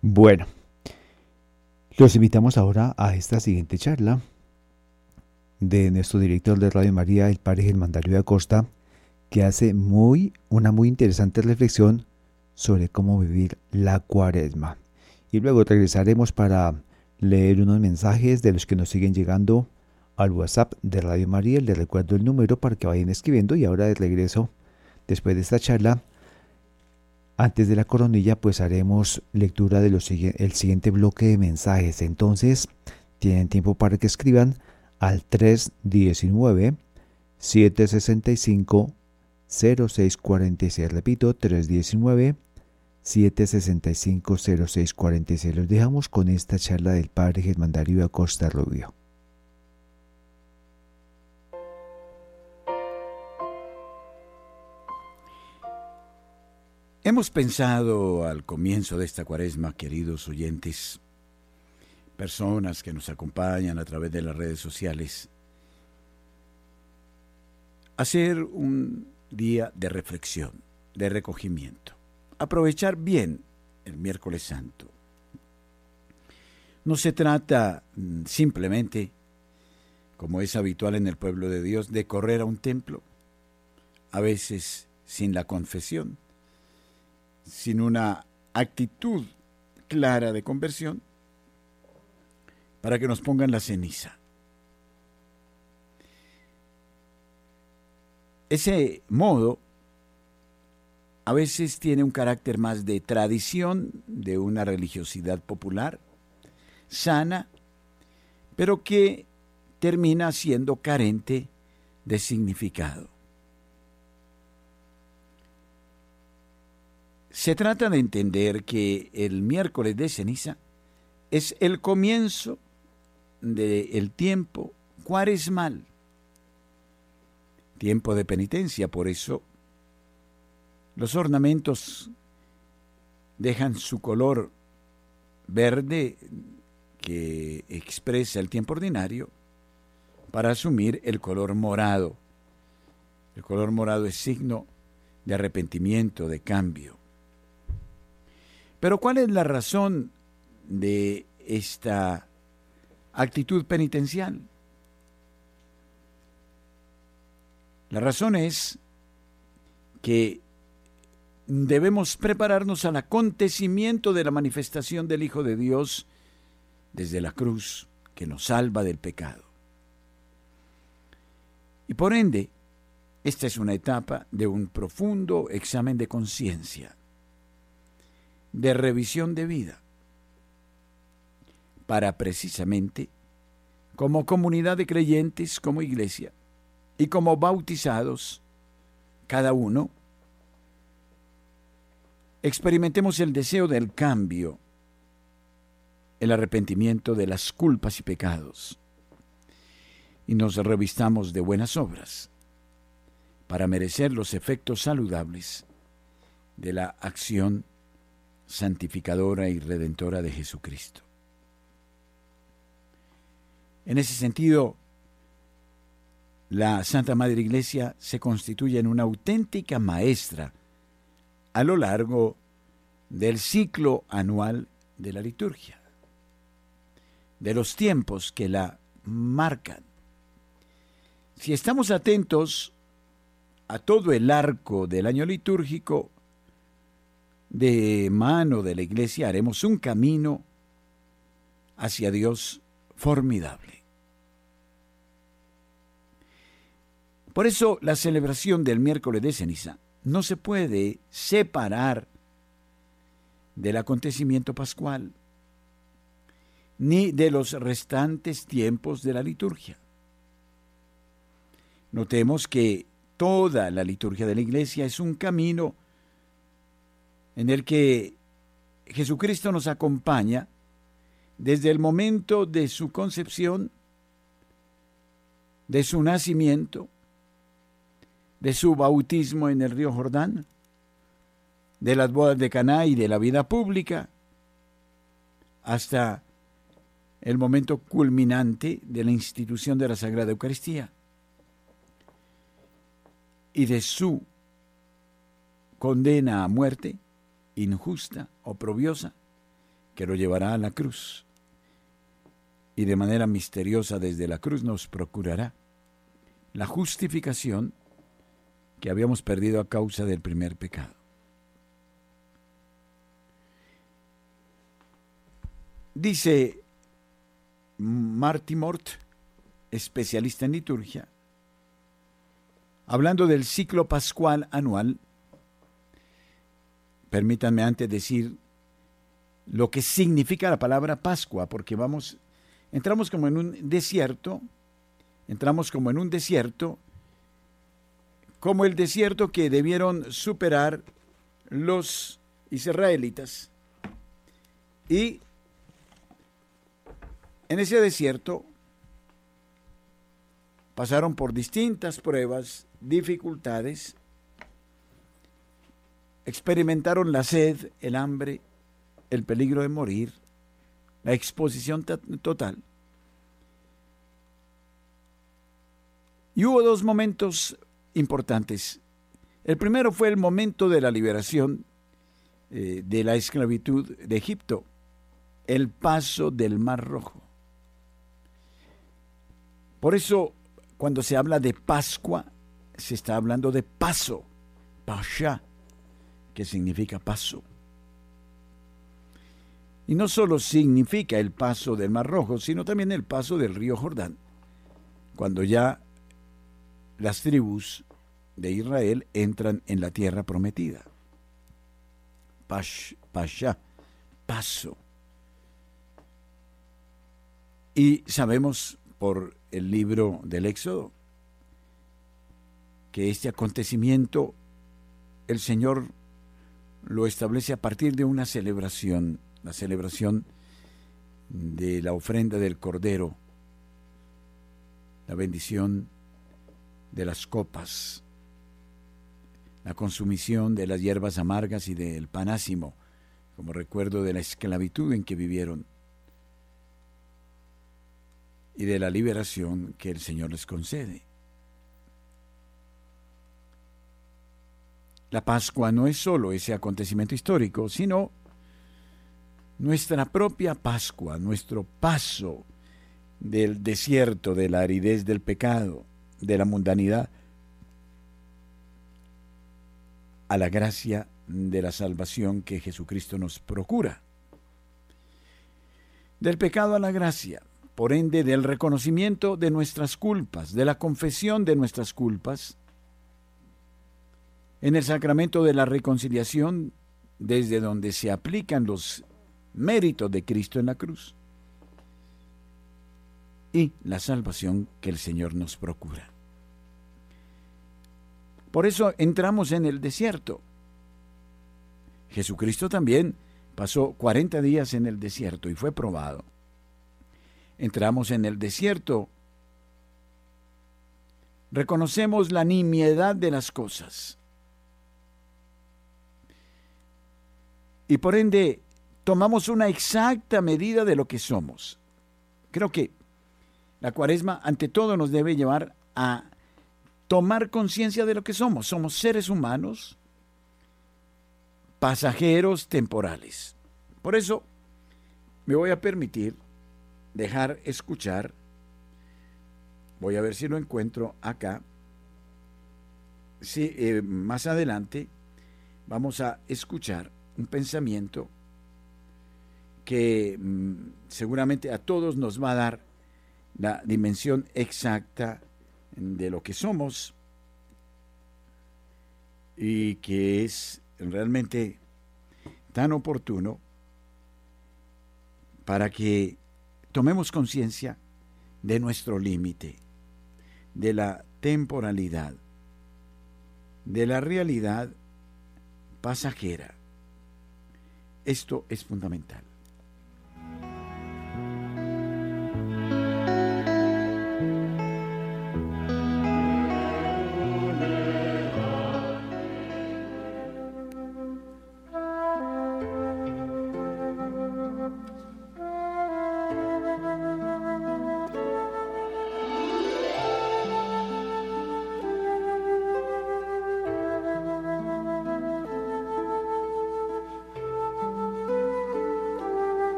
Bueno, los invitamos ahora a esta siguiente charla de nuestro director de Radio María, el padre Germán Darío de Acosta, que hace muy, una muy interesante reflexión sobre cómo vivir la cuaresma. Y luego regresaremos para leer unos mensajes de los que nos siguen llegando al WhatsApp de Radio María. Les recuerdo el número para que vayan escribiendo y ahora de regreso, después de esta charla, antes de la coronilla, pues haremos lectura del siguiente bloque de mensajes. Entonces, tienen tiempo para que escriban al 319 765 0646. Repito, 319 765 0646. Los dejamos con esta charla del padre Germán Darío Acosta Rubio. Hemos pensado al comienzo de esta cuaresma, queridos oyentes, personas que nos acompañan a través de las redes sociales, hacer un día de reflexión, de recogimiento, aprovechar bien el miércoles santo. No se trata mm, simplemente, como es habitual en el pueblo de Dios, de correr a un templo, a veces sin la confesión, sin una actitud clara de conversión, para que nos pongan la ceniza. Ese modo a veces tiene un carácter más de tradición, de una religiosidad popular, sana, pero que termina siendo carente de significado. Se trata de entender que el miércoles de ceniza es el comienzo del tiempo cuaresmal, tiempo de penitencia, por eso los ornamentos dejan su color verde que expresa el tiempo ordinario para asumir el color morado. El color morado es signo de arrepentimiento, de cambio. Pero ¿cuál es la razón de esta actitud penitencial? La razón es que debemos prepararnos al acontecimiento de la manifestación del Hijo de Dios desde la cruz que nos salva del pecado. Y por ende, esta es una etapa de un profundo examen de conciencia de revisión de vida para precisamente, como comunidad de creyentes, como iglesia y como bautizados, cada uno, experimentemos el deseo del cambio, el arrepentimiento de las culpas y pecados, y nos revistamos de buenas obras para merecer los efectos saludables de la acción santificadora y redentora de Jesucristo. En ese sentido, la Santa Madre Iglesia se constituye en una auténtica maestra a lo largo del ciclo anual de la liturgia, de los tiempos que la marcan. Si estamos atentos a todo el arco del año litúrgico, de mano de la iglesia haremos un camino hacia Dios formidable. Por eso la celebración del miércoles de ceniza no se puede separar del acontecimiento pascual, ni de los restantes tiempos de la liturgia. Notemos que toda la liturgia de la iglesia es un camino en el que Jesucristo nos acompaña desde el momento de su concepción, de su nacimiento, de su bautismo en el río Jordán, de las bodas de Caná y de la vida pública, hasta el momento culminante de la institución de la Sagrada Eucaristía y de su condena a muerte injusta, oprobiosa, que lo llevará a la cruz y de manera misteriosa desde la cruz nos procurará la justificación que habíamos perdido a causa del primer pecado. Dice Marty Mort, especialista en liturgia, hablando del ciclo pascual anual, permítanme antes decir lo que significa la palabra Pascua, porque vamos, entramos como en un desierto, entramos como en un desierto, como el desierto que debieron superar los israelitas. Y en ese desierto pasaron por distintas pruebas, dificultades, experimentaron la sed, el hambre, el peligro de morir, la exposición total. Y hubo dos momentos importantes. El primero fue el momento de la liberación eh, de la esclavitud de Egipto, el paso del Mar Rojo. Por eso, cuando se habla de Pascua, se está hablando de paso, pasha, que significa paso. Y no solo significa el paso del Mar Rojo, sino también el paso del río Jordán, cuando ya las tribus de Israel entran en la tierra prometida. Pash, pasha, paso. Y sabemos por el libro del Éxodo, que este acontecimiento el Señor lo establece a partir de una celebración, la celebración de la ofrenda del Cordero, la bendición de las copas, la consumición de las hierbas amargas y del panásimo, como recuerdo de la esclavitud en que vivieron y de la liberación que el Señor les concede. La Pascua no es solo ese acontecimiento histórico, sino nuestra propia Pascua, nuestro paso del desierto, de la aridez del pecado, de la mundanidad, a la gracia de la salvación que Jesucristo nos procura. Del pecado a la gracia, por ende del reconocimiento de nuestras culpas, de la confesión de nuestras culpas, en el sacramento de la reconciliación, desde donde se aplican los méritos de Cristo en la cruz, y la salvación que el Señor nos procura. Por eso entramos en el desierto. Jesucristo también pasó 40 días en el desierto y fue probado entramos en el desierto, reconocemos la nimiedad de las cosas. Y por ende, tomamos una exacta medida de lo que somos. Creo que la cuaresma ante todo nos debe llevar a tomar conciencia de lo que somos. Somos seres humanos, pasajeros temporales. Por eso me voy a permitir dejar escuchar. Voy a ver si lo encuentro acá. Sí, eh, más adelante vamos a escuchar un pensamiento que mm, seguramente a todos nos va a dar la dimensión exacta de lo que somos y que es realmente tan oportuno para que tomemos conciencia de nuestro límite, de la temporalidad, de la realidad pasajera. Esto es fundamental.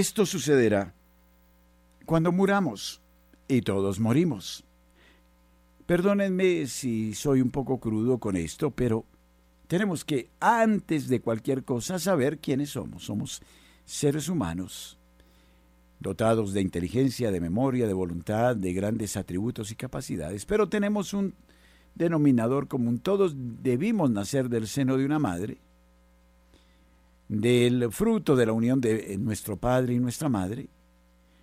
Esto sucederá cuando muramos, y todos morimos. Perdónenme si soy un poco crudo con esto, pero tenemos que, antes de cualquier cosa, saber quiénes somos. Somos seres humanos, dotados de inteligencia, de memoria, de voluntad, de grandes atributos y capacidades, pero tenemos un denominador común. Todos debimos nacer del seno de una madre, del fruto de la unión de nuestro padre y nuestra madre,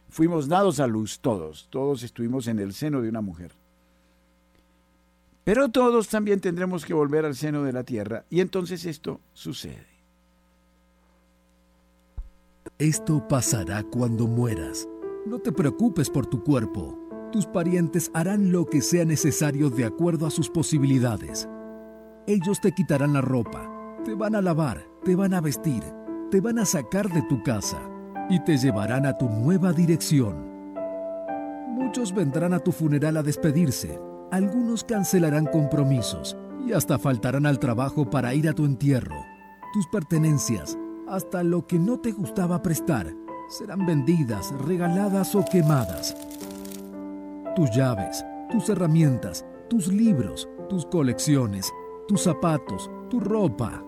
Fuimos dados a luz todos, todos estuvimos en el seno de una mujer. Pero todos también tendremos que volver al seno de la tierra y entonces esto sucede. Esto pasará cuando mueras. No te preocupes por tu cuerpo. Tus parientes harán lo que sea necesario de acuerdo a sus posibilidades. Ellos te quitarán la ropa, te van a lavar, te van a vestir, te van a sacar de tu casa y te llevarán a tu nueva dirección. Muchos vendrán a tu funeral a despedirse, algunos cancelarán compromisos y hasta faltarán al trabajo para ir a tu entierro. Tus pertenencias, hasta lo que no te gustaba prestar, serán vendidas, regaladas o quemadas. Tus llaves, tus herramientas, tus libros, tus colecciones, tus zapatos, tu ropa.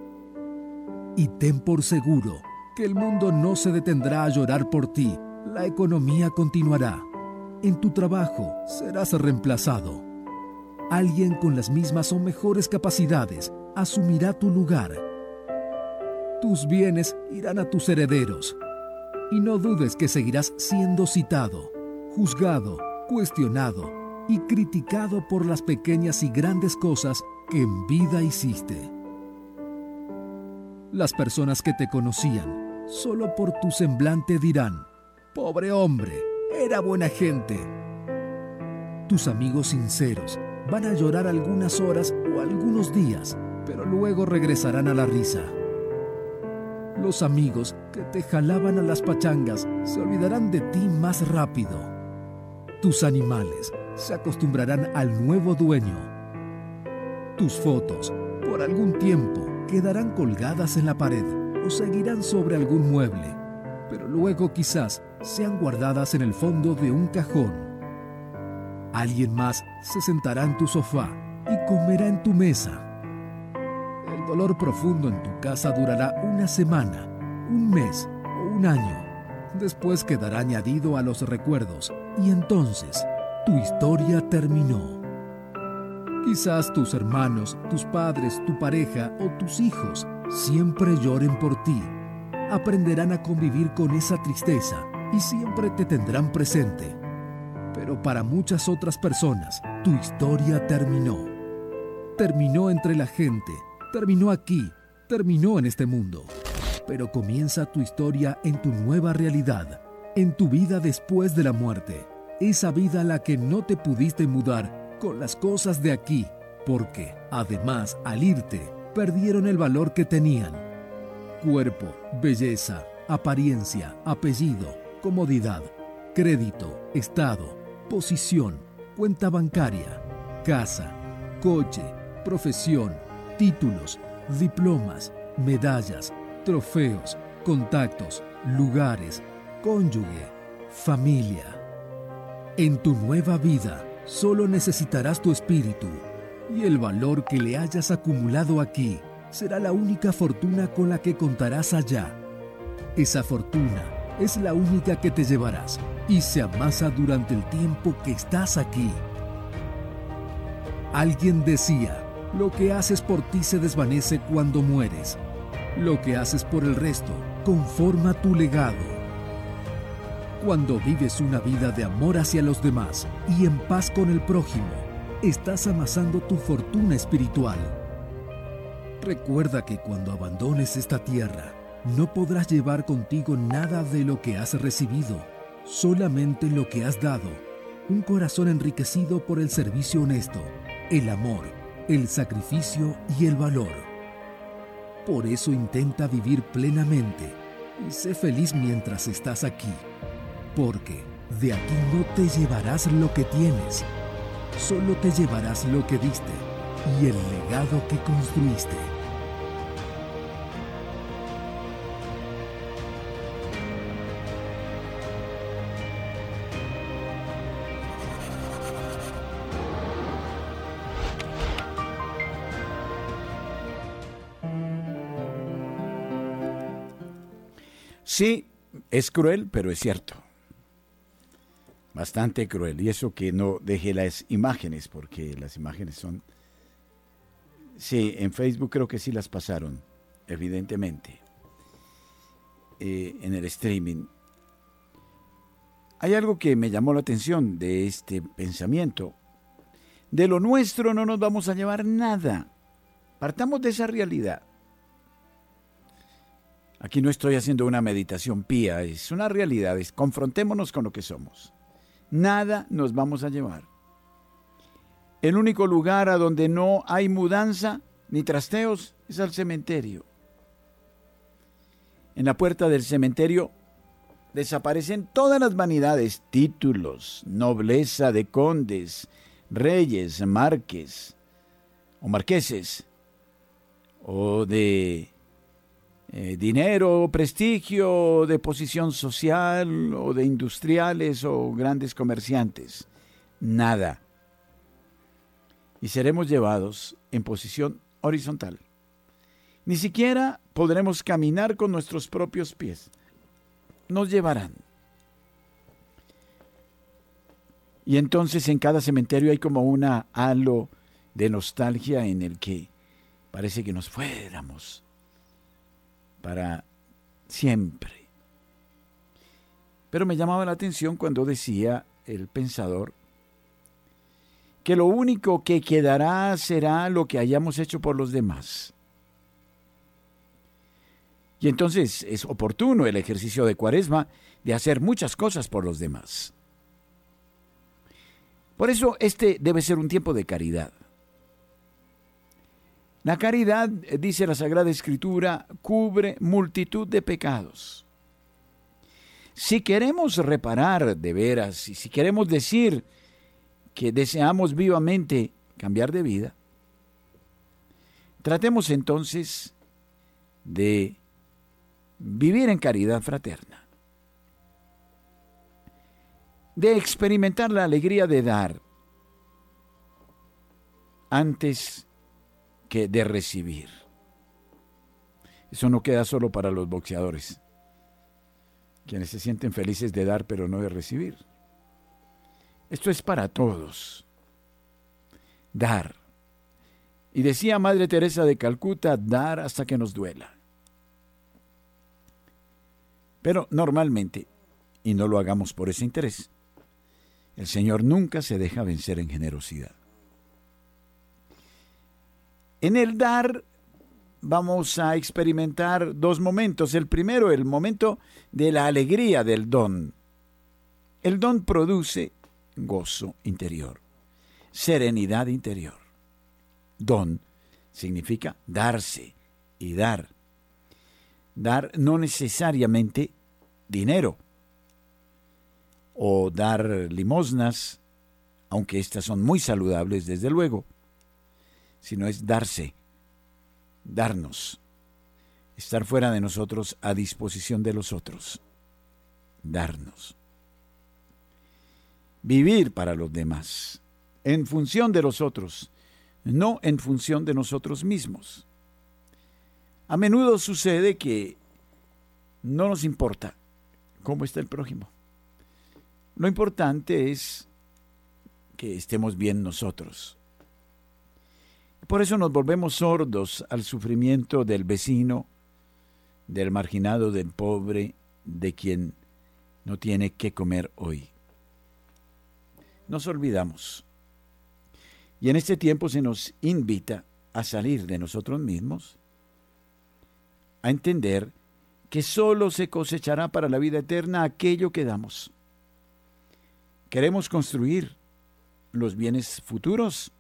Y ten por seguro el mundo no se detendrá a llorar por ti. La economía continuará. En tu trabajo serás reemplazado. Alguien con las mismas o mejores capacidades asumirá tu lugar. Tus bienes irán a tus herederos. Y no dudes que seguirás siendo citado, juzgado, cuestionado y criticado por las pequeñas y grandes cosas que en vida hiciste. Las personas que te conocían solo por tu semblante dirán, pobre hombre, era buena gente. Tus amigos sinceros van a llorar algunas horas o algunos días, pero luego regresarán a la risa. Los amigos que te jalaban a las pachangas se olvidarán de ti más rápido. Tus animales se acostumbrarán al nuevo dueño. Tus fotos, por algún tiempo, quedarán colgadas en la pared o seguirán sobre algún mueble, pero luego quizás sean guardadas en el fondo de un cajón. Alguien más se sentará en tu sofá y comerá en tu mesa. El dolor profundo en tu casa durará una semana, un mes o un año. Después quedará añadido a los recuerdos y entonces tu historia terminó. Quizás tus hermanos, tus padres, tu pareja o tus hijos siempre lloren por ti. Aprenderán a convivir con esa tristeza y siempre te tendrán presente. Pero para muchas otras personas, tu historia terminó. Terminó entre la gente, terminó aquí, terminó en este mundo. Pero comienza tu historia en tu nueva realidad, en tu vida después de la muerte. Esa vida a la que no te pudiste mudar con las cosas de aquí, porque, además, al irte, perdieron el valor que tenían. Cuerpo, belleza, apariencia, apellido, comodidad, crédito, estado, posición, cuenta bancaria, casa, coche, profesión, títulos, diplomas, medallas, trofeos, contactos, lugares, cónyuge, familia. En tu nueva vida solo necesitarás tu espíritu y el valor que le hayas acumulado aquí será la única fortuna con la que contarás allá. Esa fortuna es la única que te llevarás y se amasa durante el tiempo que estás aquí. Alguien decía, lo que haces por ti se desvanece cuando mueres. Lo que haces por el resto conforma tu legado. Cuando vives una vida de amor hacia los demás y en paz con el prójimo, estás amasando tu fortuna espiritual. Recuerda que cuando abandones esta tierra, no podrás llevar contigo nada de lo que has recibido, solamente lo que has dado, un corazón enriquecido por el servicio honesto, el amor, el sacrificio y el valor. Por eso intenta vivir plenamente y sé feliz mientras estás aquí, porque de aquí no te llevarás lo que tienes, solo te llevarás lo que diste y el legado que construiste. Sí, es cruel, pero es cierto. Bastante cruel. Y eso que no deje las imágenes, porque las imágenes son... Sí, en Facebook creo que sí las pasaron, evidentemente. Eh, en el streaming. Hay algo que me llamó la atención de este pensamiento. De lo nuestro no nos vamos a llevar nada. Partamos de esa realidad. Aquí no estoy haciendo una meditación pía, es una realidad, confrontémonos con lo que somos. Nada nos vamos a llevar. El único lugar a donde no hay mudanza ni trasteos es al cementerio. En la puerta del cementerio desaparecen todas las vanidades, títulos, nobleza de condes, reyes, marques o marqueses, o de eh, dinero, prestigio, de posición social o de industriales o grandes comerciantes. Nada. Y seremos llevados en posición horizontal. Ni siquiera podremos caminar con nuestros propios pies. Nos llevarán. Y entonces en cada cementerio hay como una halo de nostalgia en el que parece que nos fuéramos para siempre. Pero me llamaba la atención cuando decía el pensador que lo único que quedará será lo que hayamos hecho por los demás. Y entonces es oportuno el ejercicio de cuaresma de hacer muchas cosas por los demás. Por eso este debe ser un tiempo de caridad. La caridad, eh, dice la Sagrada Escritura, cubre multitud de pecados. Si queremos reparar de veras y si queremos decir que deseamos vivamente cambiar de vida, tratemos entonces de vivir en caridad fraterna, de experimentar la alegría de dar antes que de recibir. Eso no queda solo para los boxeadores, quienes se sienten felices de dar pero no de recibir. Esto es para todos. Dar. Y decía Madre Teresa de Calcuta, dar hasta que nos duela. Pero normalmente, y no lo hagamos por ese interés, el Señor nunca se deja vencer en generosidad. En el dar vamos a experimentar dos momentos. El primero, el momento de la alegría del don. El don produce gozo interior, serenidad interior. Don significa darse y dar. Dar no necesariamente dinero o dar limosnas, aunque estas son muy saludables desde luego sino es darse, darnos, estar fuera de nosotros a disposición de los otros, darnos. Vivir para los demás, en función de los otros, no en función de nosotros mismos. A menudo sucede que no nos importa cómo está el prójimo. Lo importante es que estemos bien nosotros. Por eso nos volvemos sordos al sufrimiento del vecino, del marginado, del pobre, de quien no tiene que comer hoy. Nos olvidamos. Y en este tiempo se nos invita a salir de nosotros mismos, a entender que solo se cosechará para la vida eterna aquello que damos. Queremos construir los bienes futuros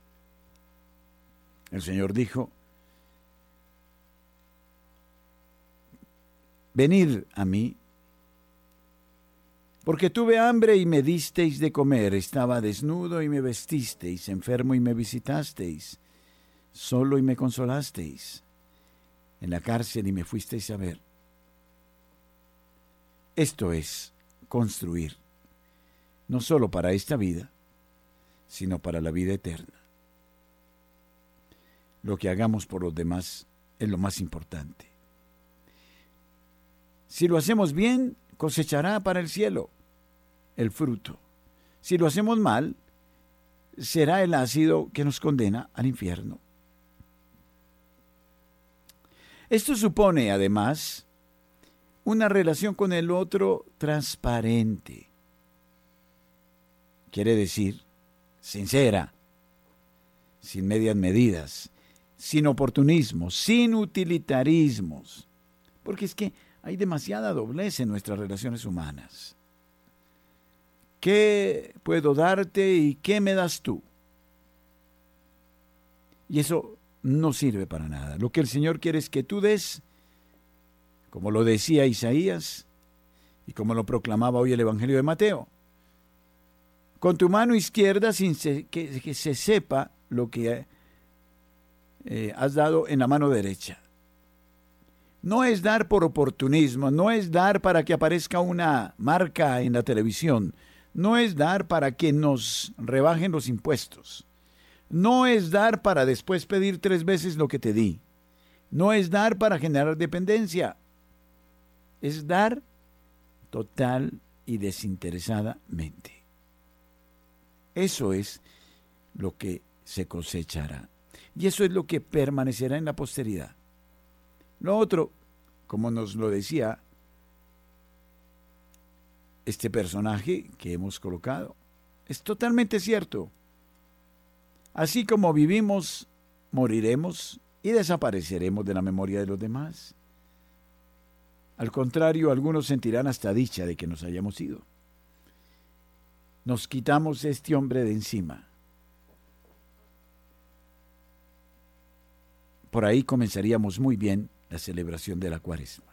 el Señor dijo, venid a mí, porque tuve hambre y me disteis de comer, estaba desnudo y me vestisteis, enfermo y me visitasteis, solo y me consolasteis, en la cárcel y me fuisteis a ver. Esto es construir, no solo para esta vida, sino para la vida eterna lo que hagamos por los demás es lo más importante. Si lo hacemos bien, cosechará para el cielo el fruto. Si lo hacemos mal, será el ácido que nos condena al infierno. Esto supone, además, una relación con el otro transparente. Quiere decir, sincera, sin medias medidas, sin oportunismo, sin utilitarismos. Porque es que hay demasiada doblez en nuestras relaciones humanas. ¿Qué puedo darte y qué me das tú? Y eso no sirve para nada. Lo que el Señor quiere es que tú des, como lo decía Isaías y como lo proclamaba hoy el Evangelio de Mateo, con tu mano izquierda sin que, se sepa lo que eh, has dado en la mano derecha. No es dar por oportunismo, no es dar para que aparezca una marca en la televisión, no es dar para que nos rebajen los impuestos, no es dar para después pedir tres veces lo que te di, no es dar para generar dependencia, es dar total y desinteresadamente. Eso es lo que se cosechará. Y eso es lo que permanecerá en la posteridad. Lo otro, como nos lo decía este personaje que hemos colocado, es totalmente cierto. Así como vivimos, moriremos y desapareceremos de la memoria de los demás. Al contrario, algunos sentirán hasta dicha de que nos hayamos ido. Nos quitamos este hombre de encima Por ahí comenzaríamos muy bien la celebración de la cuaresma.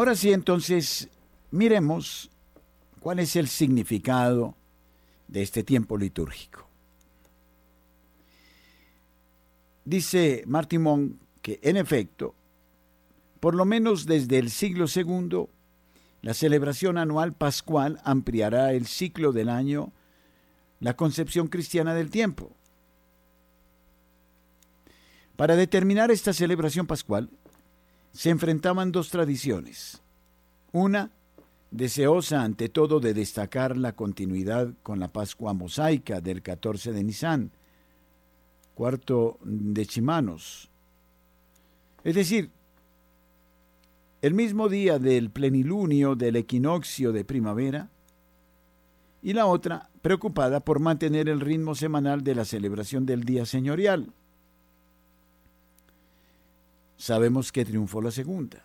Ahora sí, entonces, miremos cuál es el significado de este tiempo litúrgico. Dice Martimón que, en efecto, por lo menos desde el siglo II, la celebración anual pascual ampliará el ciclo del año, la concepción cristiana del tiempo. Para determinar esta celebración pascual, se enfrentaban dos tradiciones. Una, deseosa ante todo de destacar la continuidad con la Pascua mosaica del 14 de Nisan, cuarto de Chimanos. Es decir, el mismo día del plenilunio del equinoccio de primavera, y la otra preocupada por mantener el ritmo semanal de la celebración del día señorial sabemos que triunfó la segunda.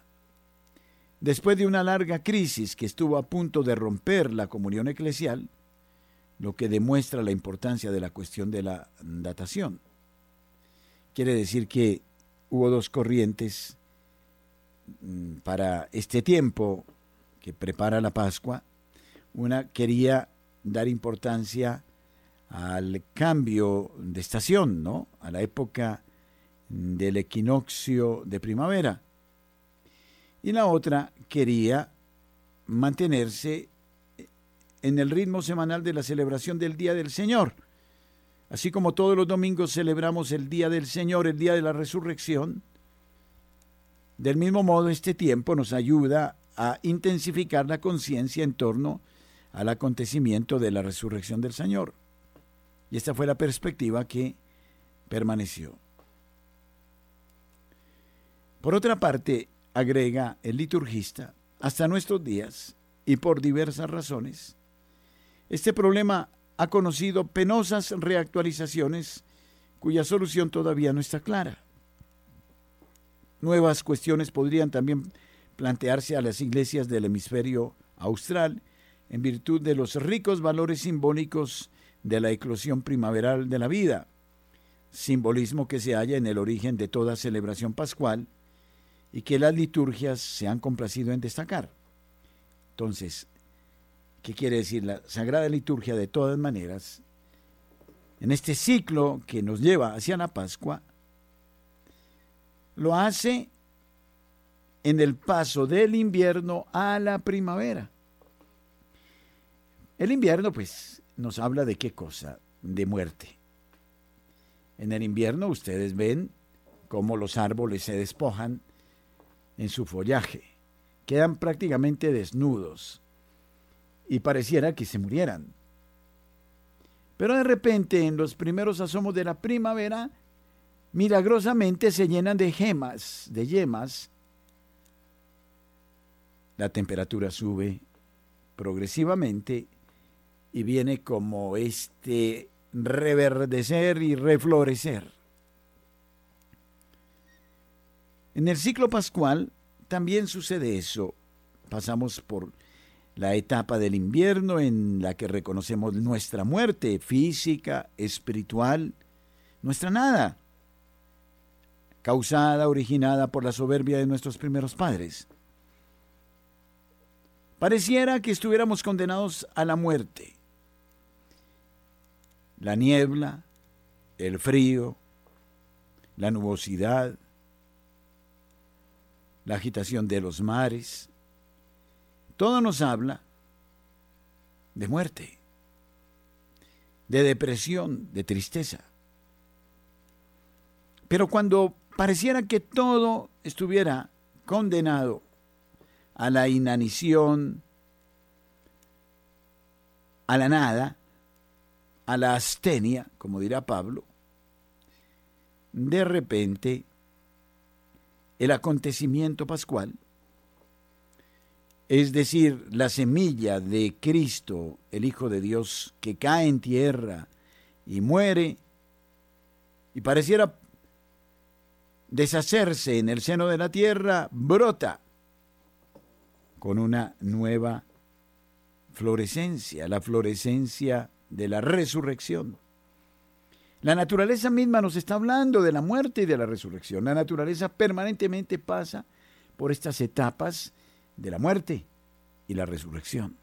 Después de una larga crisis que estuvo a punto de romper la comunión eclesial, lo que demuestra la importancia de la cuestión de la datación. Quiere decir que hubo dos corrientes mm, para este tiempo que prepara la Pascua. Una quería dar importancia al cambio de estación, ¿no? A la época del equinoccio de primavera. Y la otra quería mantenerse en el ritmo semanal de la celebración del Día del Señor. Así como todos los domingos celebramos el Día del Señor, el Día de la Resurrección, del mismo modo este tiempo nos ayuda a intensificar la conciencia en torno al acontecimiento de la resurrección del Señor. Y esta fue la perspectiva que permaneció. Por otra parte, agrega el liturgista, hasta nuestros días, y por diversas razones, este problema ha conocido penosas reactualizaciones cuya solución todavía no está clara. Nuevas cuestiones podrían también plantearse a las iglesias del hemisferio austral en virtud de los ricos valores simbólicos de la eclosión primaveral de la vida, simbolismo que se halla en el origen de toda celebración pascual y que las liturgias se han complacido en destacar. Entonces, ¿Qué quiere decir? La Sagrada Liturgia, de todas maneras, en este ciclo que nos lleva hacia la Pascua, lo hace en el paso del invierno a la primavera. El invierno, pues, nos habla de qué cosa? De muerte. En el invierno ustedes ven cómo los árboles se despojan en su follaje, quedan prácticamente desnudos y pareciera que se murieran. Pero de repente, en los primeros asomos de la primavera, milagrosamente se llenan de gemas, de yemas. La temperatura sube progresivamente y viene como este reverdecer y reflorecer. En el ciclo pascual también sucede eso. Pasamos por la etapa del invierno en la que reconocemos nuestra muerte física, espiritual, nuestra nada, causada, originada por la soberbia de nuestros primeros padres. Pareciera que estuviéramos condenados a la muerte la niebla, el frío, la nubosidad, la agitación de los mares, todo nos habla de muerte, de depresión, de tristeza. Pero cuando pareciera que todo estuviera condenado a la inanición, a la nada, a la astenia, como dirá Pablo, de repente el acontecimiento pascual, es decir, la semilla de Cristo, el Hijo de Dios, que cae en tierra y muere, y pareciera deshacerse en el seno de la tierra, brota con una nueva florescencia, la florescencia de la resurrección. La naturaleza misma nos está hablando de la muerte y de la resurrección. La naturaleza permanentemente pasa por estas etapas de la muerte y la resurrección.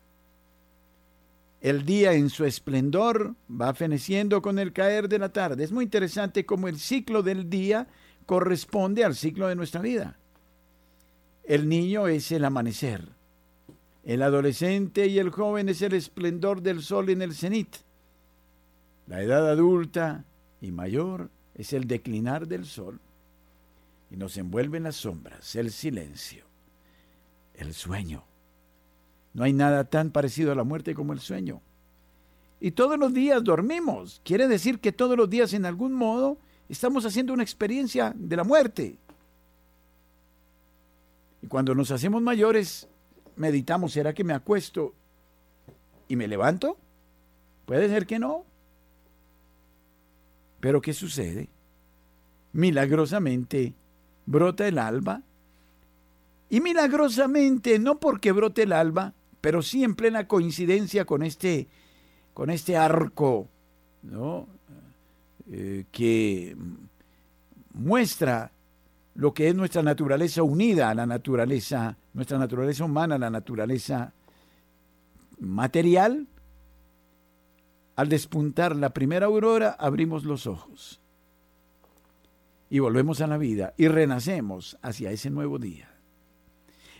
El día en su esplendor va feneciendo con el caer de la tarde. Es muy interesante cómo el ciclo del día corresponde al ciclo de nuestra vida. El niño es el amanecer. El adolescente y el joven es el esplendor del sol en el cenit. La edad adulta y mayor es el declinar del sol y nos envuelven las sombras, el silencio, el sueño. No hay nada tan parecido a la muerte como el sueño. Y todos los días dormimos. Quiere decir que todos los días en algún modo estamos haciendo una experiencia de la muerte. Y cuando nos hacemos mayores, meditamos, ¿será que me acuesto y me levanto? Puede ser que no. Pero ¿qué sucede? Milagrosamente brota el alba. Y milagrosamente, no porque brote el alba, pero sí en plena coincidencia con este, con este arco, ¿no? Eh, que muestra lo que es nuestra naturaleza unida a la naturaleza, nuestra naturaleza humana, a la naturaleza material, al despuntar la primera aurora abrimos los ojos y volvemos a la vida y renacemos hacia ese nuevo día.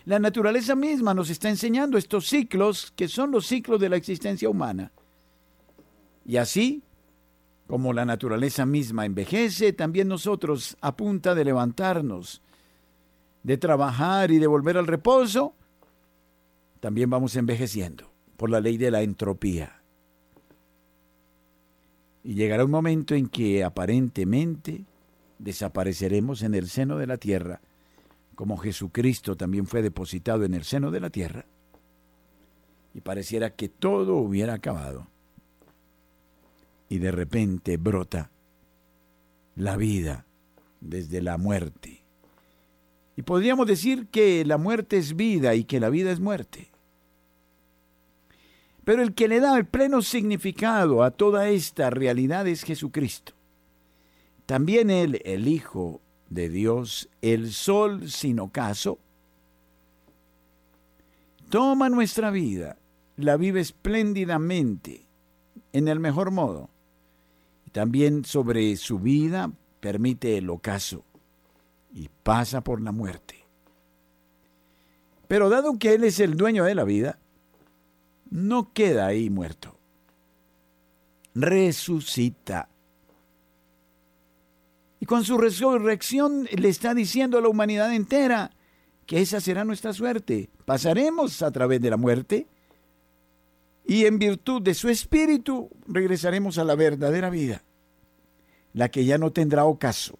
La naturaleza misma nos está enseñando estos ciclos que son los ciclos de la existencia humana. Y así como la naturaleza misma envejece, también nosotros, a punta de levantarnos, de trabajar y de volver al reposo, también vamos envejeciendo por la ley de la entropía. Y llegará un momento en que aparentemente desapareceremos en el seno de la tierra, como Jesucristo también fue depositado en el seno de la tierra, y pareciera que todo hubiera acabado y de repente brota la vida desde la muerte. Y podríamos decir que la muerte es vida y que la vida es muerte. Pero el que le da el pleno significado a toda esta realidad es Jesucristo. También Él, el Hijo de Dios, el sol sin ocaso, toma nuestra vida la vive espléndidamente, en el mejor modo. También sobre su vida permite el ocaso y pasa por la muerte. Pero dado que Él es el dueño de la vida, no queda ahí muerto. Resucita. Y con su resurrección le está diciendo a la humanidad entera que esa será nuestra suerte. Pasaremos a través de la muerte y en virtud de su espíritu regresaremos a la verdadera vida, la que ya no tendrá ocaso,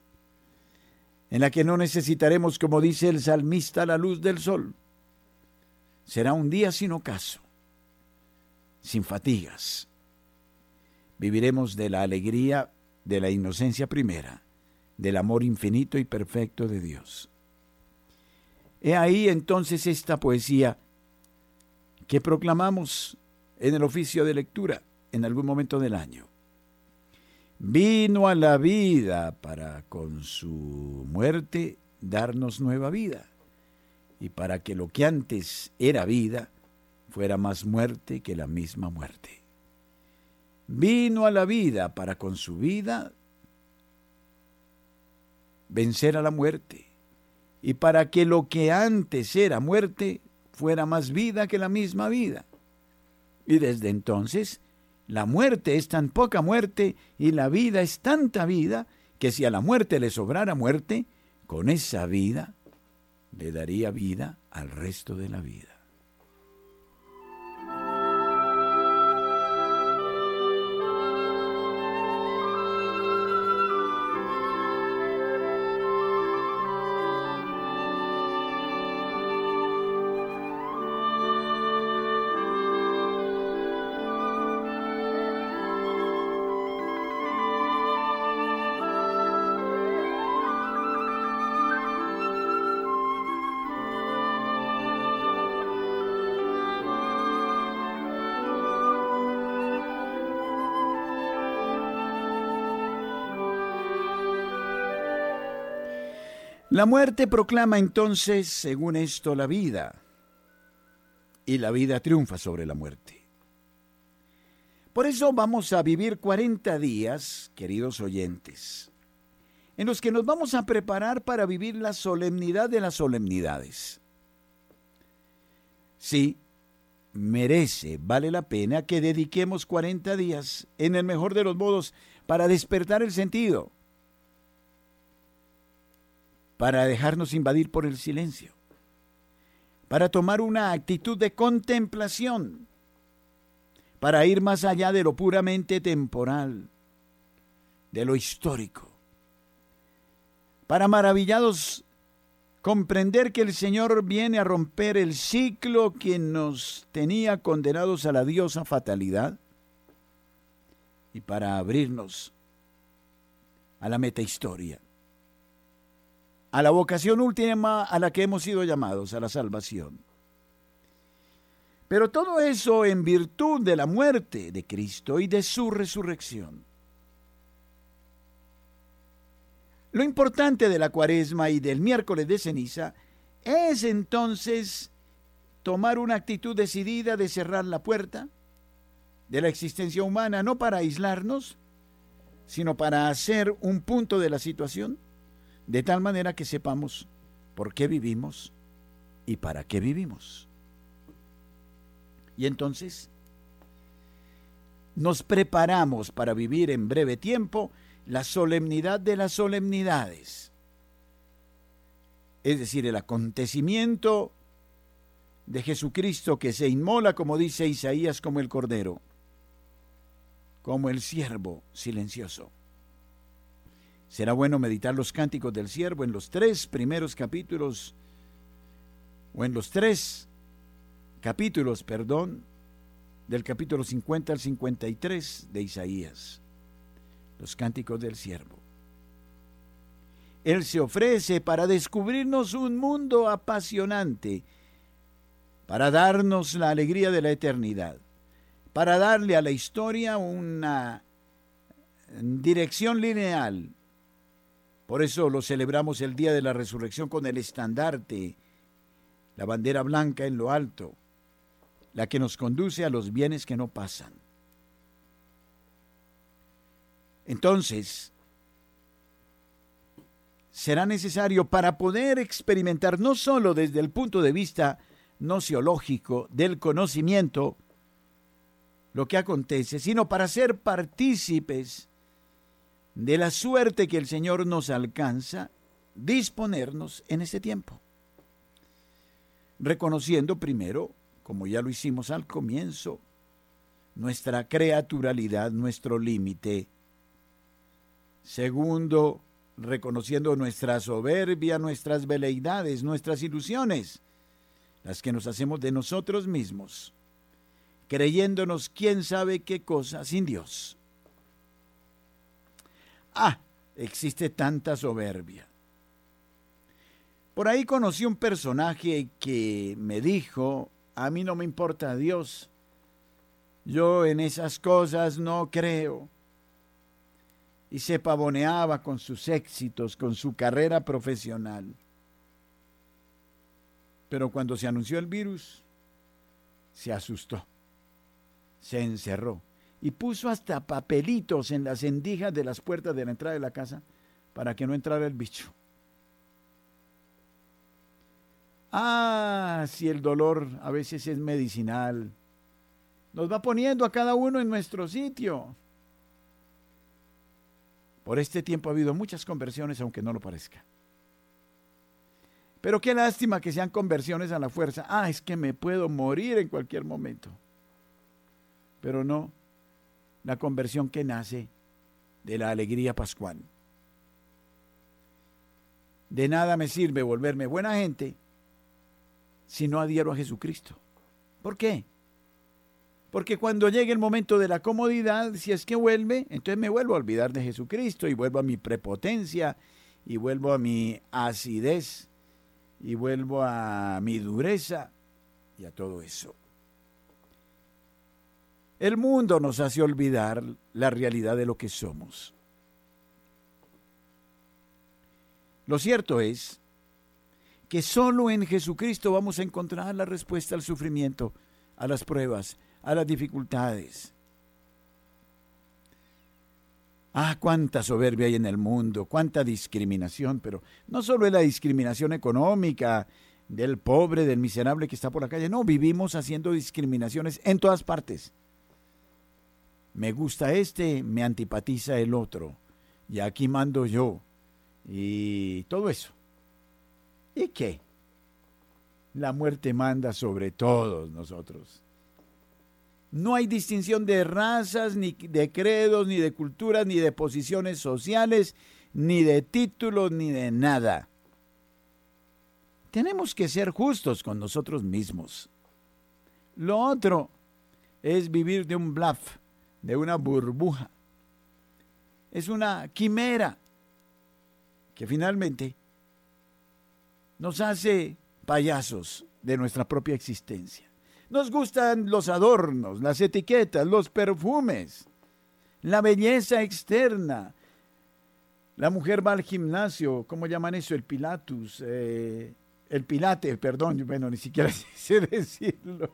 en la que no necesitaremos, como dice el salmista, la luz del sol. Será un día sin ocaso, sin fatigas. Viviremos de la alegría de la inocencia primera, del amor infinito y perfecto de Dios. He ahí entonces esta poesía que proclamamos en el oficio de lectura en algún momento del año. Vino a la vida para con su muerte darnos nueva vida y para que lo que antes era vida fuera más muerte que la misma muerte. Vino a la vida para con su vida vencer a la muerte y para que lo que antes era muerte fuera más vida que la misma vida. Y desde entonces, la muerte es tan poca muerte y la vida es tanta vida que si a la muerte le sobrara muerte, con esa vida le daría vida al resto de la vida. La muerte proclama entonces, según esto, la vida, y la vida triunfa sobre la muerte. Por eso vamos a vivir 40 días, queridos oyentes, en los que nos vamos a preparar para vivir la solemnidad de las solemnidades. Sí, merece, vale la pena que dediquemos 40 días, en el mejor de los modos, para despertar el sentido, para dejarnos invadir por el silencio, para tomar una actitud de contemplación, para ir más allá de lo puramente temporal, de lo histórico, para maravillados comprender que el Señor viene a romper el ciclo que nos tenía condenados a la diosa fatalidad y para abrirnos a la metahistoria a la vocación última a la que hemos sido llamados, a la salvación. Pero todo eso en virtud de la muerte de Cristo y de su resurrección. Lo importante de la cuaresma y del miércoles de ceniza es entonces tomar una actitud decidida de cerrar la puerta de la existencia humana, no para aislarnos, sino para hacer un punto de la situación de tal manera que sepamos por qué vivimos y para qué vivimos. Y entonces nos preparamos para vivir en breve tiempo la solemnidad de las solemnidades, es decir, el acontecimiento de Jesucristo que se inmola, como dice Isaías, como el Cordero, como el siervo silencioso. Será bueno meditar los cánticos del siervo en los tres primeros capítulos, o en los tres capítulos, perdón, del capítulo 50 al 53 de Isaías, los cánticos del siervo. Él se ofrece para descubrirnos un mundo apasionante, para darnos la alegría de la eternidad, para darle a la historia una dirección lineal, por eso lo celebramos el día de la resurrección con el estandarte, la bandera blanca en lo alto, la que nos conduce a los bienes que no pasan. Entonces, será necesario para poder experimentar no solo desde el punto de vista nociológico del conocimiento lo que acontece, sino para ser partícipes de la suerte que el Señor nos alcanza, disponernos en este tiempo. Reconociendo primero, como ya lo hicimos al comienzo, nuestra creaturalidad, nuestro límite. Segundo, reconociendo nuestra soberbia, nuestras veleidades, nuestras ilusiones, las que nos hacemos de nosotros mismos, creyéndonos quién sabe qué cosa sin Dios. Ah, existe tanta soberbia. Por ahí conocí un personaje que me dijo, a mí no me importa Dios, yo en esas cosas no creo y se pavoneaba con sus éxitos, con su carrera profesional. Pero cuando se anunció el virus, se asustó, se encerró y puso hasta papelitos en las endijas de las puertas de la entrada de la casa para que no entrara el bicho. Ah, si el dolor a veces es medicinal, nos va poniendo a cada uno en nuestro sitio. Por este tiempo ha habido muchas conversiones, aunque no lo parezca. Pero qué lástima que sean conversiones a la fuerza. Ah, es que me puedo morir en cualquier momento. Pero no, la conversión que nace de la alegría pascual. De nada me sirve volverme buena gente si no adhiero a Jesucristo. ¿Por qué? Porque cuando llegue el momento de la comodidad, si es que vuelve, entonces me vuelvo a olvidar de Jesucristo y vuelvo a mi prepotencia y vuelvo a mi acidez y vuelvo a mi dureza y a todo eso. El mundo nos hace olvidar la realidad de lo que somos. Lo cierto es que solo en Jesucristo vamos a encontrar la respuesta al sufrimiento, a las pruebas, a las dificultades. Ah, cuánta soberbia hay en el mundo, cuánta discriminación, pero no solo es la discriminación económica del pobre, del miserable que está por la calle, no, vivimos haciendo discriminaciones en todas partes. Me gusta este, me antipatiza el otro, y aquí mando yo, y todo eso. ¿Y qué? La muerte manda sobre todos nosotros. No hay distinción de razas, ni de credos, ni de culturas, ni de posiciones sociales, ni de títulos, ni de nada. Tenemos que ser justos con nosotros mismos. Lo otro es vivir de un bluff, de una burbuja. Es una quimera que finalmente nos hace payasos de nuestra propia existencia. Nos gustan los adornos, las etiquetas, los perfumes, la belleza externa. La mujer va al gimnasio, ¿cómo llaman eso? El pilatus, eh, el pilate, perdón, bueno, ni siquiera sé decirlo.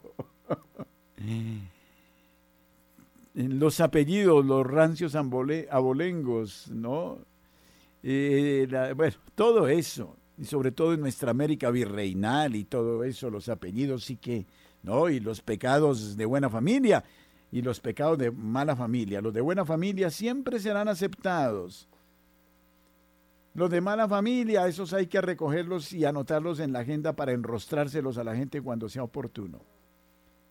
Los apellidos, los rancios abolengos, ¿no? Eh, bueno, todo eso, y sobre todo en nuestra América virreinal y todo eso, los apellidos sí que ¿no? Y los pecados de buena familia y los pecados de mala familia. Los de buena familia siempre serán aceptados. Los de mala familia, esos hay que recogerlos y anotarlos en la agenda para enrostrárselos a la gente cuando sea oportuno.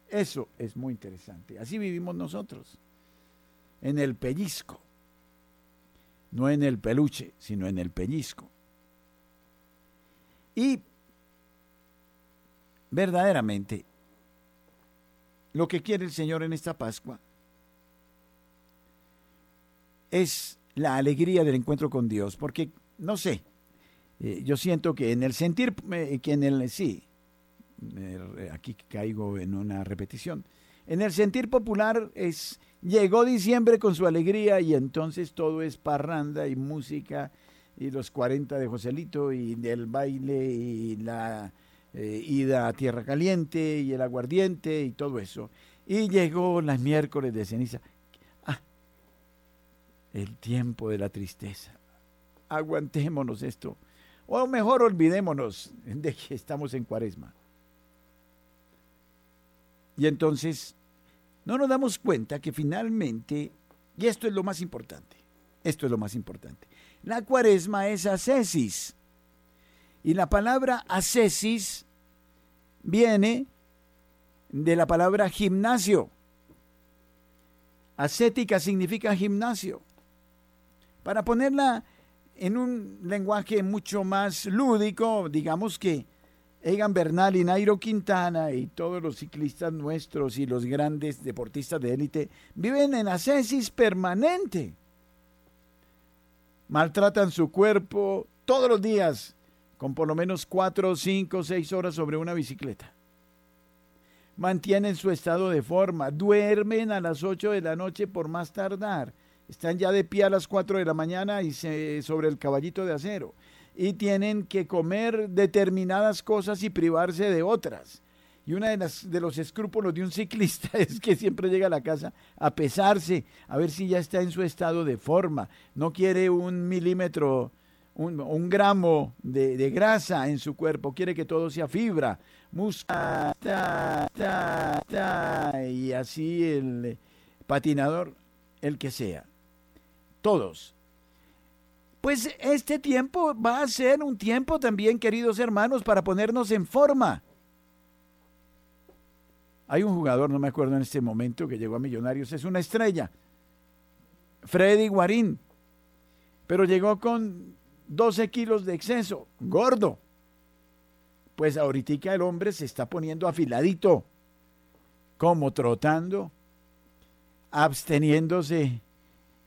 Eso es muy interesante. Así vivimos nosotros. En el pellizco. No en el peluche, sino en el pellizco. Y verdaderamente lo que quiere el Señor en esta Pascua es la alegría del encuentro con Dios, porque, no sé, eh, yo siento que en el sentir, eh, que en el, sí, aquí caigo en una repetición, en el sentir popular es, llegó diciembre con su alegría y entonces todo es parranda y música y los 40 de Joselito y el baile y la eh, ida a tierra caliente y el aguardiente y todo eso. Y llegó las miércoles de ceniza. Ah, el tiempo de la tristeza. Aguantémonos esto. O mejor olvidémonos de que estamos en cuaresma. Y entonces no nos damos cuenta que finalmente, y esto es lo más importante, esto es lo más importante, la cuaresma es ascesis. Y la palabra ascesis viene de la palabra gimnasio. Ascética significa gimnasio. Para ponerla en un lenguaje mucho más lúdico, digamos que Egan Bernal y Nairo Quintana y todos los ciclistas nuestros y los grandes deportistas de élite viven en ascesis permanente. Maltratan su cuerpo todos los días con por lo menos cuatro, cinco, seis horas sobre una bicicleta. Mantienen su estado de forma, duermen a las 8 de la noche por más tardar, están ya de pie a las 4 de la mañana y se, sobre el caballito de acero, y tienen que comer determinadas cosas y privarse de otras. Y uno de, de los escrúpulos de un ciclista es que siempre llega a la casa a pesarse, a ver si ya está en su estado de forma. No quiere un milímetro un, gramo de, grasa en su cuerpo, quiere que todo sea fibra, musca, y así el patinador, el que sea. Todos. Pues este tiempo va a ser un tiempo también, queridos hermanos, para ponernos en forma. Hay un jugador, no me acuerdo en este momento, que llegó a Millonarios, es una estrella, Freddy Guarín, pero llegó con 12 kilos de exceso, gordo. Pues ahorita el hombre se está poniendo afiladito, como trotando, absteniéndose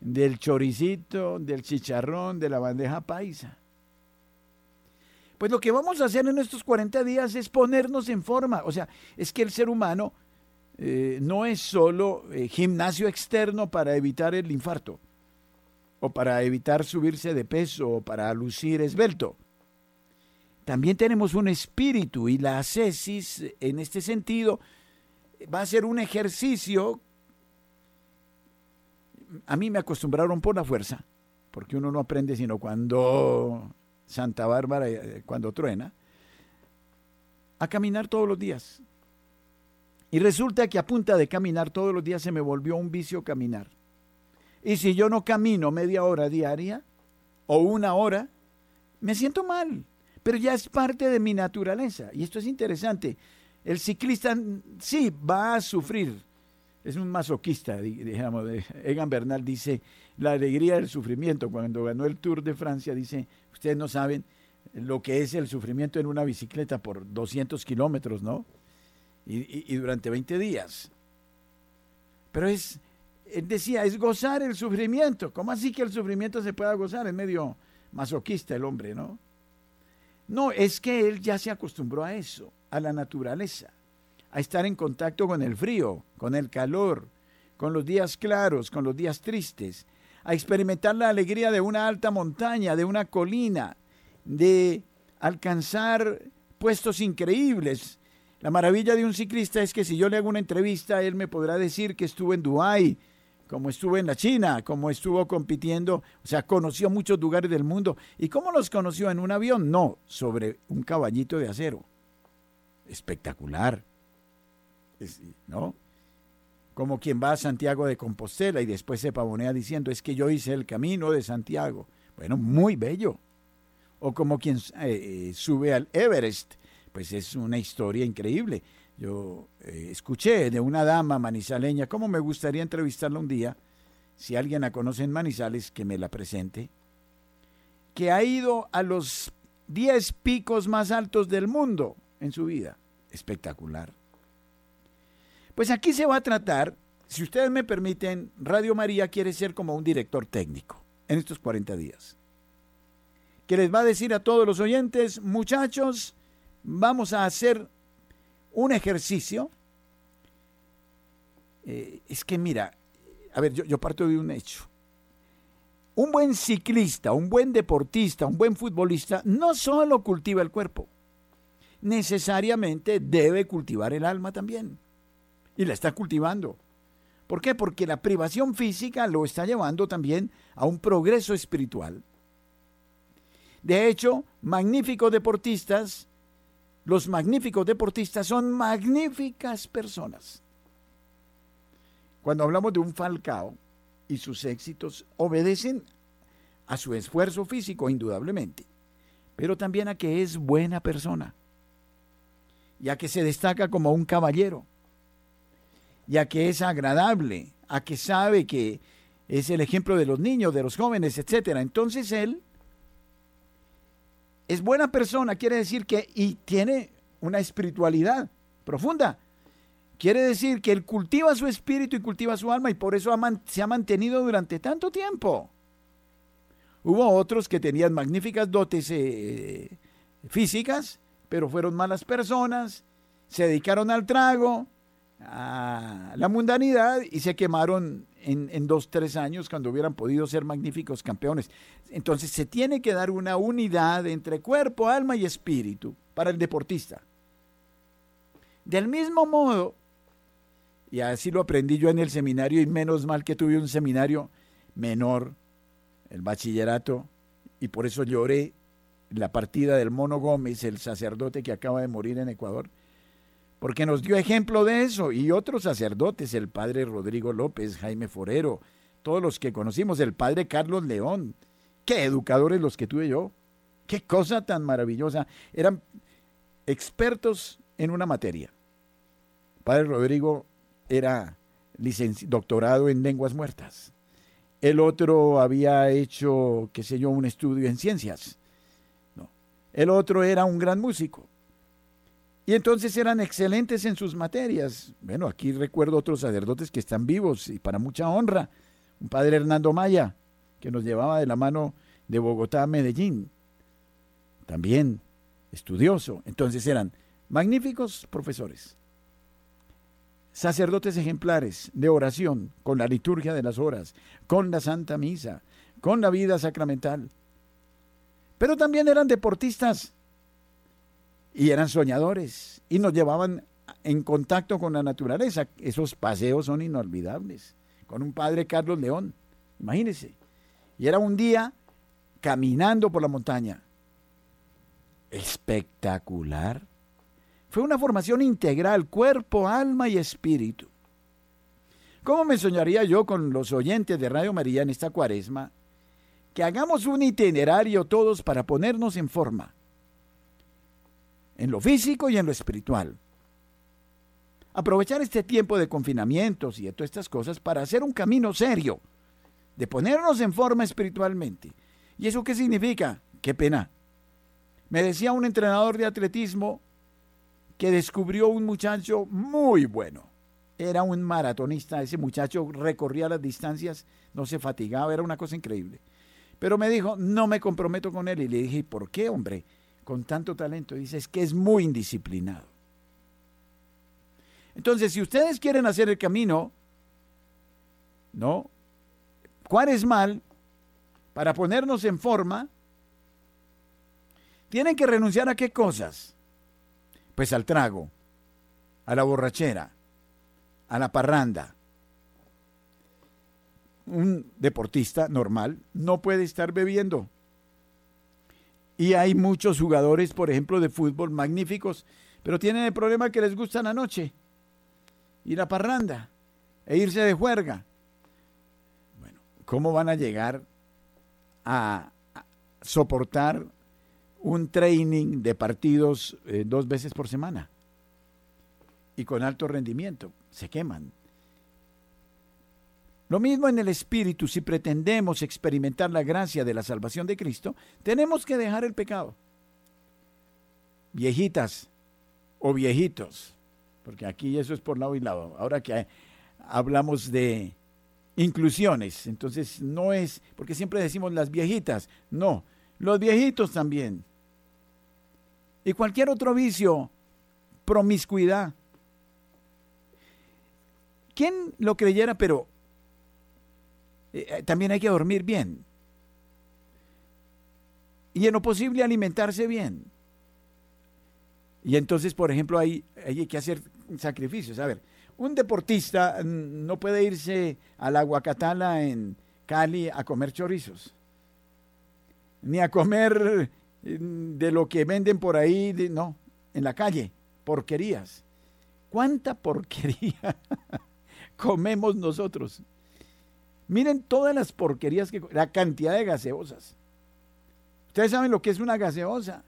del choricito, del chicharrón, de la bandeja paisa. Pues lo que vamos a hacer en estos 40 días es ponernos en forma. O sea, es que el ser humano eh, no es solo eh, gimnasio externo para evitar el infarto o para evitar subirse de peso o para lucir esbelto. También tenemos un espíritu y la ascesis en este sentido va a ser un ejercicio. A mí me acostumbraron por la fuerza, porque uno no aprende sino cuando Santa Bárbara, eh, cuando truena, a caminar todos los días. Y resulta que a punta de caminar todos los días se me volvió un vicio caminar. Y si yo no camino media hora diaria o una hora, me siento mal. Pero ya es parte de mi naturaleza. Y esto es interesante. El ciclista sí va a sufrir. Es un masoquista, digamos. Egan Bernal dice, la alegría del sufrimiento. Cuando ganó el Tour de Francia, dice, ustedes no saben lo que es el sufrimiento en una bicicleta por 200 kilómetros, ¿no? Y, durante 20 días. Pero es, él decía, es gozar el sufrimiento. ¿Cómo así que el sufrimiento se pueda gozar? Es medio masoquista el hombre, ¿no? No, es que él ya se acostumbró a eso, a la naturaleza, a estar en contacto con el frío, con el calor, con los días claros, con los días tristes, a experimentar la alegría de una alta montaña, de una colina, de alcanzar puestos increíbles. La maravilla de un ciclista es que si yo le hago una entrevista, él me podrá decir que estuvo en Dubái, como estuvo en la China, como estuvo compitiendo, o sea, conoció muchos lugares del mundo. ¿Y cómo los conoció? ¿En un avión? No, sobre un caballito de acero. Espectacular. ¿No? Como quien va a Santiago de Compostela y después se pavonea diciendo, es que yo hice el camino de Santiago. Bueno, muy bello. O como quien eh, eh, sube al Everest, pues es una historia increíble. Yo eh, escuché de una dama manizaleña, ¿cómo me gustaría entrevistarla un día? Si alguien la conoce en Manizales, que me la presente. Que ha ido a los 10 picos más altos del mundo en su vida. Espectacular. Pues aquí se va a tratar, si ustedes me permiten, Radio María quiere ser como un director técnico en estos 40 días. Que les va a decir a todos los oyentes, muchachos, vamos a hacer un ejercicio. Eh, es que mira, a ver, yo, yo parto de un hecho. Un buen ciclista, un buen deportista, un buen futbolista, no solo cultiva el cuerpo, necesariamente debe cultivar el alma también. Y la está cultivando. ¿Por qué? Porque la privación física lo está llevando también a un progreso espiritual. De hecho, magníficos deportistas, los magníficos deportistas son magníficas personas. Cuando hablamos de un Falcao y sus éxitos, obedecen a su esfuerzo físico, indudablemente, pero también a que es buena persona, y a que se destaca como un caballero, y a que es agradable, a que sabe que es el ejemplo de los niños, de los jóvenes, etc. Entonces él es buena persona, quiere decir que y tiene una espiritualidad profunda. Quiere decir que él cultiva su espíritu y cultiva su alma y por eso se ha mantenido durante tanto tiempo. Hubo otros que tenían magníficas dotes eh, físicas, pero fueron malas personas, se dedicaron al trago, a la mundanidad y se quemaron en, en, dos, tres años cuando hubieran podido ser magníficos campeones. Entonces se tiene que dar una unidad entre cuerpo, alma y espíritu para el deportista. Del mismo modo, y así lo aprendí yo en el seminario, y menos mal que tuve un seminario menor, el bachillerato, y por eso lloré la partida del Mono Gómez, el sacerdote que acaba de morir en Ecuador, porque nos dio ejemplo de eso, y otros sacerdotes, el padre Rodrigo López, Jaime Forero, todos los que conocimos, el padre Carlos León, qué educadores los que tuve yo, qué cosa tan maravillosa, eran expertos en una materia. Padre Rodrigo era doctorado en lenguas muertas. El otro había hecho, qué sé yo, un estudio en ciencias. No. El otro era un gran músico. Y entonces eran excelentes en sus materias. Bueno, aquí recuerdo otros sacerdotes que están vivos y para mucha honra. Un padre Hernando Maya, que nos llevaba de la mano de Bogotá a Medellín. También estudioso. Entonces eran magníficos profesores sacerdotes ejemplares de oración, con la liturgia de las horas, con la Santa Misa, con la vida sacramental. Pero también eran deportistas y eran soñadores y nos llevaban en contacto con la naturaleza. Esos paseos son inolvidables. Con un padre Carlos León, imagínense. Y era un día caminando por la montaña. Espectacular. Fue una formación integral, cuerpo, alma y espíritu. ¿Cómo me soñaría yo con los oyentes de Radio María en esta cuaresma? Que hagamos un itinerario todos para ponernos en forma, en lo físico y en lo espiritual. Aprovechar este tiempo de confinamientos y de todas estas cosas para hacer un camino serio, de ponernos en forma espiritualmente. ¿Y eso qué significa? Qué pena. Me decía un entrenador de atletismo que descubrió un muchacho muy bueno. Era un maratonista, ese muchacho recorría las distancias, no se fatigaba, era una cosa increíble. Pero me dijo, no me comprometo con él. Y le dije, ¿por qué, hombre? Con tanto talento. Dice, es que es muy indisciplinado. Entonces, si ustedes quieren hacer el camino, ¿no? ¿Cuál es mal? Para ponernos en forma, tienen que renunciar a qué cosas? Pues al trago, a la borrachera, a la parranda. Un deportista normal no puede estar bebiendo. Y hay muchos jugadores, por ejemplo, de fútbol magníficos, pero tienen el problema que les gusta la noche, ir a parranda e irse de juerga. Bueno, ¿cómo van a llegar a soportar un training de partidos eh, dos veces por semana y con alto rendimiento. Se queman. Lo mismo en el espíritu, si pretendemos experimentar la gracia de la salvación de Cristo, tenemos que dejar el pecado. Viejitas o viejitos, porque aquí eso es por lado y lado. Ahora que hablamos de inclusiones, entonces no es, porque siempre decimos las viejitas, no, los viejitos también y cualquier otro vicio, promiscuidad. ¿Quién lo creyera? Pero eh, eh, también hay que dormir bien. Y en lo posible alimentarse bien. Y entonces, por ejemplo, hay, hay que hacer sacrificios. A ver, un deportista no puede irse a la Guacatala en Cali a comer chorizos, ni a comer mm, de lo que venden por ahí, no, en la calle, porquerías. ¿Cuánta porquería comemos nosotros? Miren todas las porquerías que la cantidad de gaseosas. Ustedes saben lo que es una gaseosa.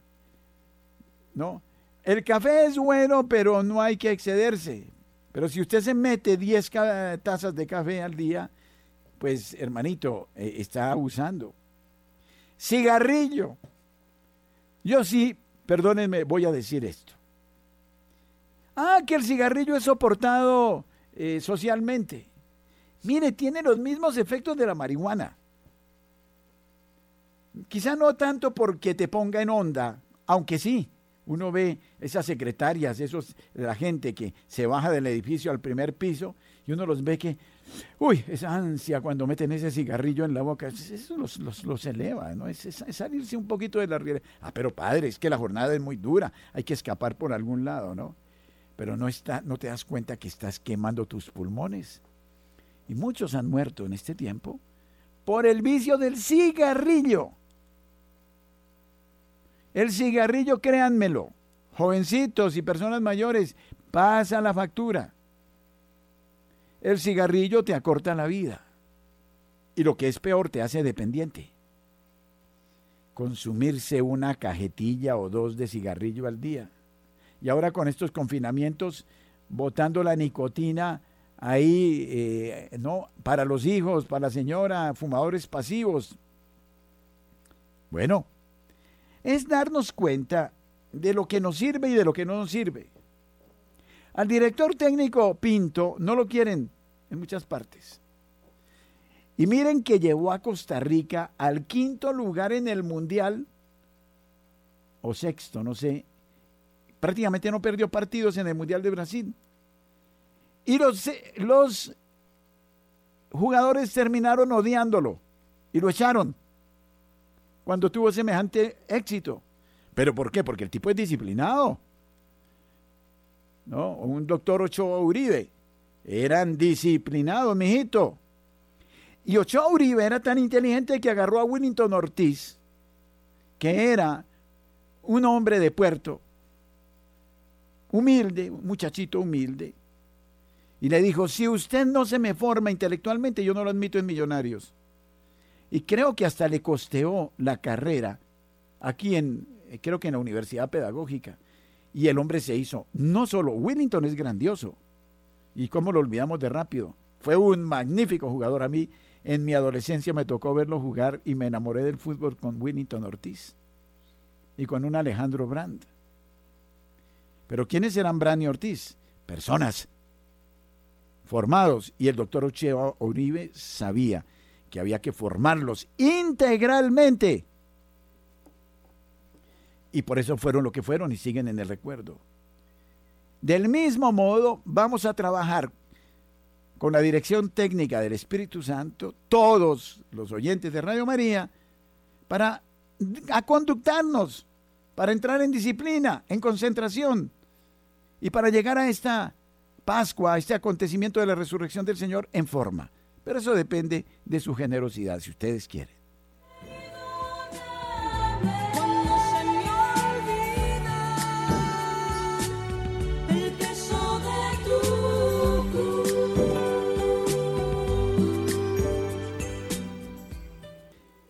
¿No? El café es bueno, pero no hay que excederse. Pero si usted se mete 10 tazas de café al día, pues hermanito, eh, está abusando. Cigarrillo. Yo sí, perdónenme, voy a decir esto. Ah, que el cigarrillo es soportado eh, socialmente. Mire, tiene los mismos efectos de la marihuana. Quizá no tanto porque te ponga en onda, aunque sí. Uno ve esas secretarias, esos, la gente que se baja del edificio al primer piso y uno los ve que, uy, esa ansia cuando meten ese cigarrillo en la boca, eso los, los, eleva, ¿no? Es, es, salirse un poquito de la realidad. Ah, pero padre, es que la jornada es muy dura, hay que escapar por algún lado, ¿no? Pero no, está, no te das cuenta que estás quemando tus pulmones. Y muchos han muerto en este tiempo por el vicio del cigarrillo. El cigarrillo, créanmelo, jovencitos y personas mayores, pasa la factura. El cigarrillo te acorta la vida. Y lo que es peor, te hace dependiente. Consumirse una cajetilla o dos de cigarrillo al día. Y ahora con estos confinamientos, botando la nicotina ahí, eh, ¿no? Para los hijos, para la señora, fumadores pasivos. Bueno, es darnos cuenta de lo que nos sirve y de lo que no nos sirve. Al director técnico Pinto no lo quieren en muchas partes. Y miren que llevó a Costa Rica al quinto lugar en el Mundial, o sexto, no sé. Prácticamente no perdió partidos en el Mundial de Brasil. Y los, los jugadores terminaron odiándolo y lo echaron cuando tuvo semejante éxito. ¿Pero por qué? Porque el tipo es disciplinado. ¿No? Un doctor Ochoa Uribe. Eran disciplinados, mijito. Y Ochoa Uribe era tan inteligente que agarró a Willington Ortiz, que era un hombre de puerto, humilde, un muchachito humilde, y le dijo, si usted no se me forma intelectualmente, yo no lo admito en Millonarios. Y creo que hasta le costeó la carrera aquí en, eh, creo que en la Universidad Pedagógica. Y el hombre se hizo. No solo, Willington es grandioso. ¿Y cómo lo olvidamos de rápido? Fue un magnífico jugador. A mí en mi adolescencia me tocó verlo jugar y me enamoré del fútbol con Willington Ortiz y con un Alejandro Brand. Pero ¿quiénes eran Brand y Ortiz? Personas formados. Y el doctor Ochoa Uribe sabía que había que formarlos integralmente. Y por eso fueron lo que fueron y siguen en el recuerdo. Del mismo modo, vamos a trabajar con la dirección técnica del Espíritu Santo, todos los oyentes de Radio María, para conductarnos, para entrar en disciplina, en concentración y para llegar a esta Pascua, este acontecimiento de la resurrección del Señor en forma. Pero eso depende de su generosidad, si ustedes quieren.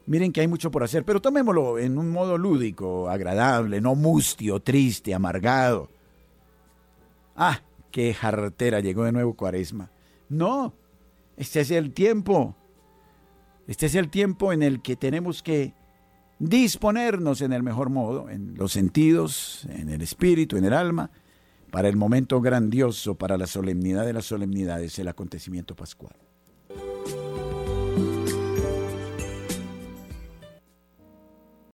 Miren que hay mucho por hacer, pero tomémoslo en un modo lúdico, agradable, no mustio, triste, amargado. Ah, qué jartera, llegó de nuevo Cuaresma. No, este es el tiempo. Este es el tiempo en el que tenemos que disponernos en el mejor modo, en los sentidos, en el espíritu, en el alma, para el momento grandioso, para la solemnidad de las solemnidades, el acontecimiento pascual.